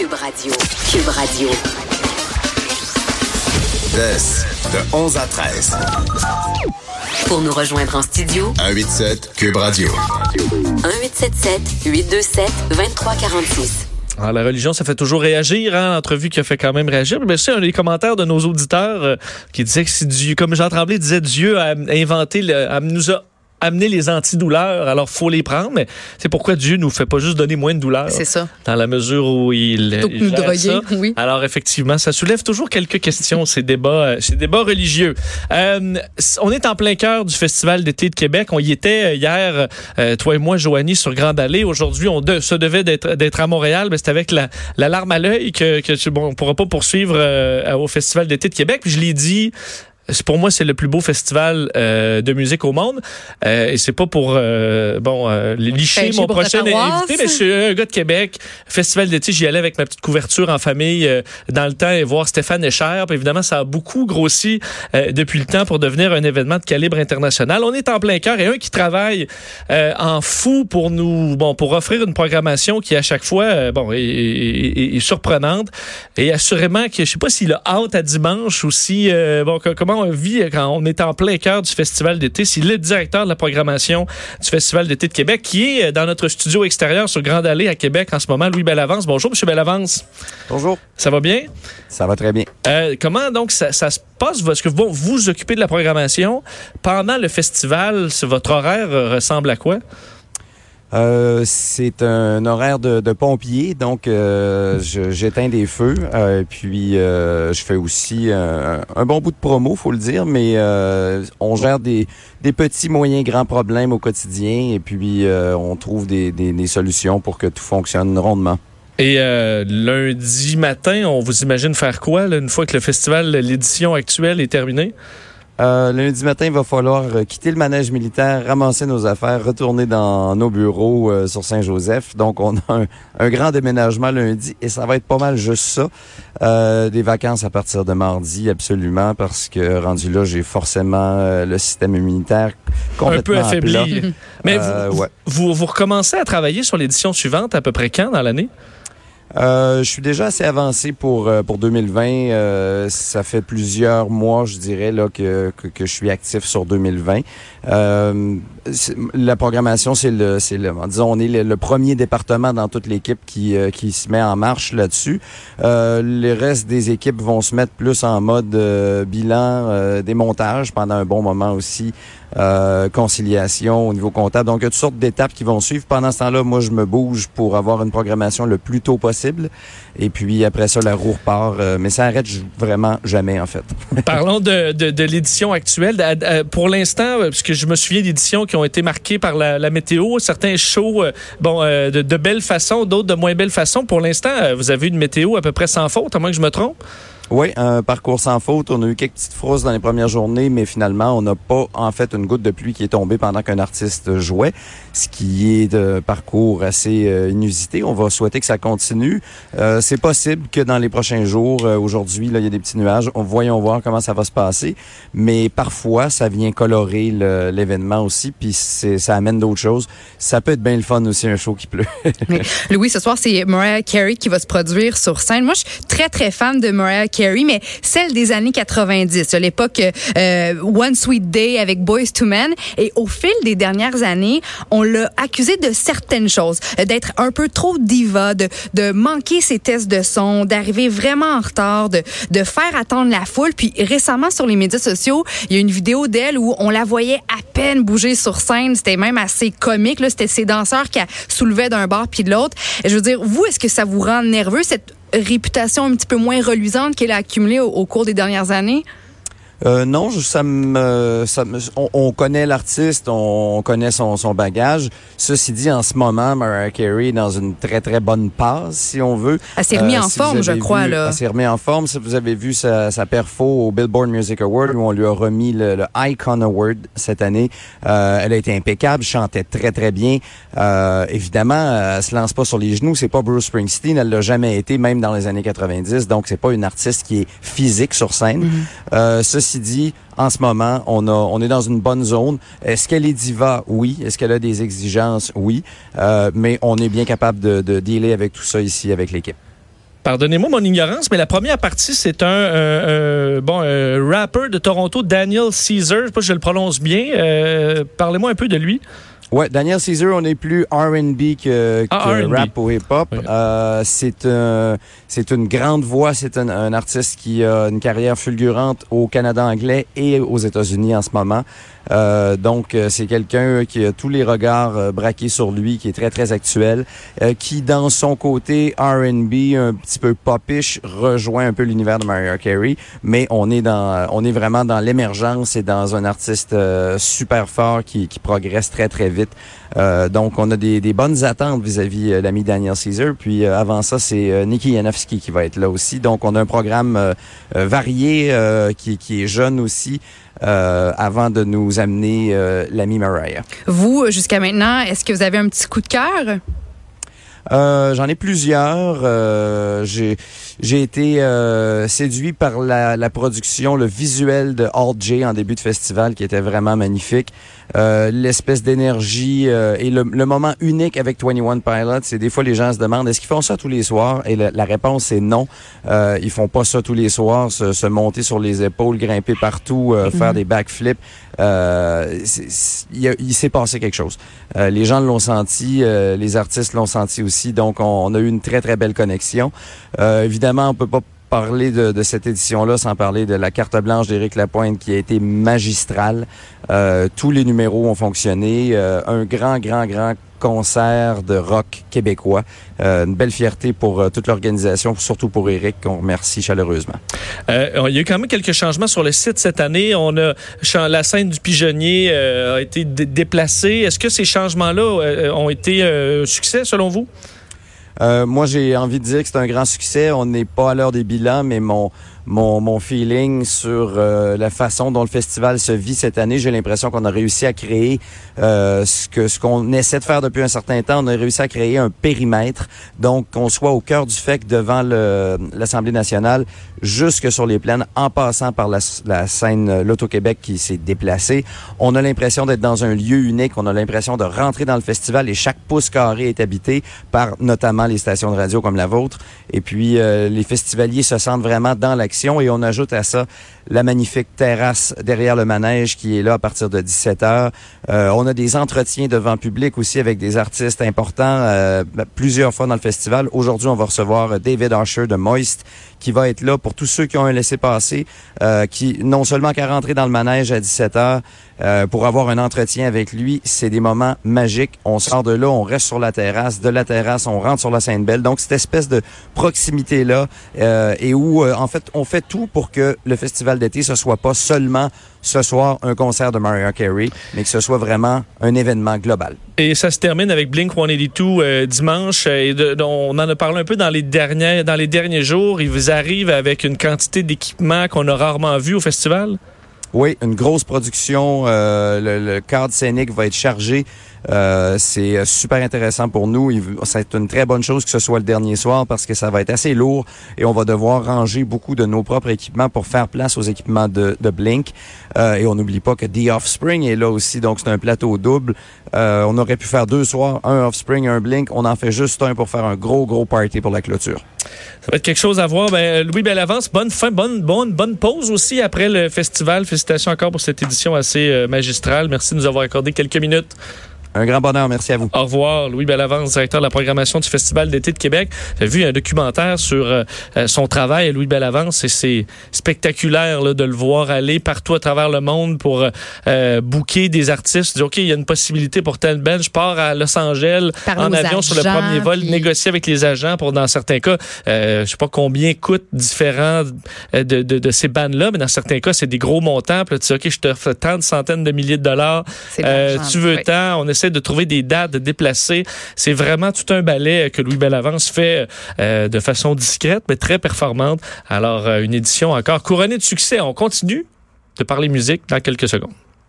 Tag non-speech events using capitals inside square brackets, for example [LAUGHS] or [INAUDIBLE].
Cube Radio. Cube Radio. de 11 à 13. Pour nous rejoindre en studio, 187 Cube Radio. 1877 827 2346. Alors, la religion, ça fait toujours réagir, hein, l'entrevue qui a fait quand même réagir. Mais c'est un des commentaires de nos auditeurs euh, qui disait que c'est Dieu, comme Jean Tremblay disait, Dieu a inventé, le, a, nous a amener les antidouleurs, alors faut les prendre, mais c'est pourquoi Dieu nous fait pas juste donner moins de douleurs. C'est ça. Dans la mesure où il, il nous droguer, ça. Oui. Alors effectivement, ça soulève toujours quelques questions ces débats, euh, ces débats religieux. Euh, on est en plein cœur du festival d'été de Québec. On y était euh, hier, euh, toi et moi, Joanie, sur Grande Allée. Aujourd'hui, on de, se devait d'être d'être à Montréal, mais c'est avec la, la larme à l'œil que, que bon, on pourra pas poursuivre euh, au festival d'été de Québec. Puis je l'ai dit pour moi, c'est le plus beau festival euh, de musique au monde. Euh, et c'est pas pour euh, bon euh, licher mon prochain invité, mais je suis un gars de Québec. Festival d'été, j'y allais avec ma petite couverture en famille euh, dans le temps et voir Stéphane Echer. Puis évidemment, ça a beaucoup grossi euh, depuis le temps pour devenir un événement de calibre international. On est en plein cœur et un qui travaille en fou pour nous, bon, pour offrir une programmation qui à chaque fois, bon, est, est, est, surprenante et assurément que je sais pas s'il a hâte à dimanche ou si bon comment on vit quand on est en plein cœur du festival d'été. C'est le directeur de la programmation du festival d'été de Québec qui est dans notre studio extérieur sur Grande Allée à Québec en ce moment. Louis Bellavance. Bonjour, Monsieur Bellavance. Bonjour. Ça va bien? Ça va très bien. Euh, comment donc ça, ça, se passe? Est-ce que vous vous occupez de la programmation pendant le festival? Votre horaire ressemble à quoi? Euh, c'est un horaire de, de pompier, donc euh, j'éteins des feux. Euh, puis euh, je fais aussi un, bon bout de promo, faut le dire, mais euh, on gère des, des, petits, moyens, grands problèmes au quotidien, et puis euh, on trouve des, des, des, solutions pour que tout fonctionne rondement. Et lundi matin, on vous imagine faire quoi là, une fois que le festival, l'édition actuelle est terminée? Euh, lundi matin, il va falloir euh, quitter le manège militaire, ramasser nos affaires, retourner dans nos bureaux euh, sur Saint-Joseph. Donc, on a un, un, grand déménagement lundi et ça va être pas mal juste ça. Euh, des vacances à partir de mardi, absolument, parce que rendu là, j'ai forcément le système immunitaire complètement un peu affaibli. Mais vous, ouais. vous, vous recommencez à travailler sur l'édition suivante à peu près quand dans l'année? Euh, je suis déjà assez avancé pour euh, pour 2020. Euh, ça fait plusieurs mois, je dirais là que, que, que je suis actif sur 2020. Euh, la programmation, c'est le c'est le disons on est le, le, premier département dans toute l'équipe qui euh, qui se met en marche là-dessus. les restes des équipes vont se mettre plus en mode bilan, démontage pendant un bon moment aussi. conciliation au niveau comptable. Donc, il y a toutes sortes d'étapes qui vont suivre. Pendant ce temps-là, moi, je me bouge pour avoir une programmation le plus tôt possible et puis après ça, la roue repart. Euh, mais ça arrête vraiment jamais, en fait. Parlons de, de, l'édition actuelle. Pour l'instant, euh, parce que je me souviens d'éditions qui été marquées par la, météo, certains shows, euh, bon, de, de belle façon, d'autres de moins belle façon. Pour l'instant, vous avez une météo à peu près sans faute, à moins que je me trompe? Oui, un parcours sans faute. On a eu quelques petites frousses dans les premières journées, mais finalement, on n'a pas en fait une goutte de pluie qui est tombée pendant qu'un artiste jouait, ce qui est de parcours assez euh, inusité. On va souhaiter que ça continue. Euh, c'est possible que dans les prochains jours, euh, aujourd'hui, il y a des petits nuages. On, voyons voir comment ça va se passer. Mais parfois, ça vient colorer l'événement aussi, puis ça amène d'autres choses. Ça peut être bien le fun aussi, un show qui pleut. [LAUGHS] mais, Louis, ce soir, c'est Mariah Carey qui va se produire sur scène. Moi, je suis très, très fan de Mariah Carey Mais celle des années 90, à l'époque euh, One Sweet Day avec Boys to Men. Et au fil des dernières années, on l'a accusé de certaines choses, euh, d'être un peu trop diva, de, manquer ses tests de son, d'arriver vraiment en retard, de, faire attendre la foule. Puis récemment sur les médias sociaux, il y a une vidéo d'elle où on la voyait à peine bouger sur scène. C'était même assez comique. C'était ses danseurs qui soulevaient d'un bord puis de l'autre. Je veux dire, vous, est-ce que ça vous rend nerveux cette réputation un petit peu moins reluisante qu'elle a accumulée au, cours des dernières années? Euh, non, ça me, ça me on, on, connaît l'artiste, on, connaît son, son, bagage. Ceci dit, en ce moment, Mariah Carey est dans une très très bonne passe, si on veut. Elle s'est remise euh, en si forme, je crois vu, là. Elle s'est remise en forme. Si vous avez vu sa, sa perfo au Billboard Music Award, où on lui a remis le, le Icon Award cette année, euh, elle a été impeccable, chantait très très bien. Euh, évidemment, elle se lance pas sur les genoux. C'est pas Bruce Springsteen, elle l'a jamais été, même dans les années 90. Donc c'est pas une artiste qui est physique sur scène. Mm-hmm. ceci dit, en ce moment, on, a, on est dans une bonne zone. Est-ce qu'elle est diva? Oui. Est-ce qu'elle a des exigences? Oui. Euh, mais on est bien capable de, de dealer avec tout ça ici, avec l'équipe. Pardonnez-moi mon ignorance, mais la première partie, c'est un, euh, euh, bon euh, rapper de Toronto, Daniel Caesar. Je sais pas si je le prononce bien. Parlez-moi un peu de lui. Ouais, Daniel Caesar, on est plus R&B que, Ah, que rap ou hip-hop. Oui. Euh, c'est un, c'est une grande voix. C'est un, un artiste qui a une carrière fulgurante au Canada anglais et aux États-Unis en ce moment. Euh, donc, euh, c'est quelqu'un qui a tous les regards euh, braqués sur lui, qui est très, très actuel, euh, qui, dans son côté R&B, un petit peu popish, rejoint un peu l'univers de Mariah Carey, mais on est dans, on est vraiment dans l'émergence et dans un artiste euh, super fort qui, qui progresse très, très vite. Euh, donc, on a des, des bonnes attentes vis-à-vis euh, l'ami Daniel Caesar. Puis, euh, avant ça, c'est euh, Nicky Yanofsky qui va être là aussi. Donc, on a un programme varié euh, qui, qui est jeune aussi. euh, avant de nous amener euh, l'ami Mariah. Vous, jusqu'à maintenant, est-ce que vous avez un petit coup de cœur? Euh, J'en ai plusieurs. Euh, J'ai j'ai été euh, séduit par la, la production, le visuel de Alt J en début de festival qui était vraiment magnifique. Euh, L'espèce d'énergie euh, et le, le moment unique avec 21 Pilots, c'est des fois les gens se demandent est-ce qu'ils font ça tous les soirs? Et la, la réponse est non. Euh, ils font pas ça tous les soirs, se, se monter sur les épaules, grimper partout, euh, faire des backflips. Euh, il s'est passé quelque chose. Euh, les gens l'ont senti, euh, les artistes l'ont senti aussi, donc on, on a eu une très très belle connexion. Euh, évidemment, on peut pas parler de, cette édition-là sans parler de la carte blanche d'Éric Lapointe qui a été magistrale. Euh, tous les numéros ont fonctionné. Euh, un grand, grand, grand concert de rock québécois. Euh, une belle fierté pour toute l'organisation, surtout pour Éric, qu'on remercie chaleureusement. Il y a eu quand même quelques changements sur le site cette année. On a la scène du pigeonnier a été dé- déplacée. Est-ce que ces changements-là ont été euh, succès selon vous? Euh, moi, j'ai envie de dire que c'est un grand succès. On n'est pas à l'heure des bilans, mais mon mon, mon feeling sur euh, la façon dont le festival se vit cette année, j'ai l'impression qu'on a réussi à créer euh, ce que ce qu'on essaie de faire depuis un certain temps. On a réussi à créer un périmètre, donc qu'on soit au cœur du que devant l'Assemblée nationale, jusque sur les plaines, en passant par la, la scène euh, l'Auto-Québec qui s'est déplacée, on a l'impression d'être dans un lieu unique. On a l'impression de rentrer dans le festival et chaque pouce carré est habité par notamment les stations de radio comme la vôtre. Et puis, euh, les festivaliers se sentent vraiment dans et on ajoute à ça la magnifique terrasse derrière le manège qui est là à partir de 17 heures. Euh, on a des entretiens devant public aussi avec des artistes importants euh, plusieurs fois dans le festival. Aujourd'hui, on va recevoir David Usher de Moist qui va être là pour tous ceux qui ont un laissé-passer, euh, qui non seulement qu'à rentrer dans le manège à 17 heures euh, pour avoir un entretien avec lui, c'est des moments magiques. On sort de là, on reste sur la terrasse, de la terrasse, on rentre sur la Sainte-Belle. Donc, cette espèce de proximité-là euh, et où, euh, en fait, on fait tout pour que le festival d'été, ce soit pas seulement ce soir un concert de Mariah Carey, mais que ce soit vraiment un événement global. Et ça se termine avec Blink 182 euh, dimanche. Et de- de- on en a parlé un peu dans les derniers, dans les derniers jours. Vous arrivent avec une quantité d'équipements qu'on a rarement vu au festival? Oui, une grosse production. euh, le, le cadre scénique va être chargé. Euh, c'est euh, super intéressant pour nous. C'est une très bonne chose que ce soit le dernier soir parce que ça va être assez lourd et on va devoir ranger beaucoup de nos propres équipements pour faire place aux équipements de, Blink. Euh, et on n'oublie pas que The Offspring est là aussi, donc c'est un plateau double. Euh, on aurait pu faire deux soirs, un Offspring, un Blink. On en fait juste un pour faire un gros, gros party pour la clôture. Ça va être quelque chose à voir. Ben, Louis Bellavance, bonne fin, bonne, bonne, bonne pause aussi après le festival. Félicitations encore pour cette édition assez euh, magistrale. Merci de nous avoir accordé quelques minutes. Un grand bonheur, merci à vous. Au revoir, Louis Bellavance, directeur de la programmation du Festival d'été de Québec. J'ai vu un documentaire sur euh, euh, son travail, Louis Bellavance, et c'est spectaculaire là, de le voir aller partout à travers le monde pour euh, euh, booker des artistes. Dire, OK, il y a une possibilité pour tel band, je pars à Los Angeles Parler en avion sur le premier vol, puis- négocier avec les agents pour, dans certains cas, euh, je sais pas combien coûtent différents euh, de, de, de ces bandes-là, mais dans certains cas, c'est des gros montants. Puis là, tu dis, OK, je te fais tant de centaines de milliers de dollars. Euh, tu veux oui. tant, on de trouver des dates, de déplacer. C'est vraiment tout un ballet que Louis Bellavance fait euh, de façon discrète, mais très performante. Alors, euh, une édition encore couronnée de succès. On continue de parler musique dans quelques secondes.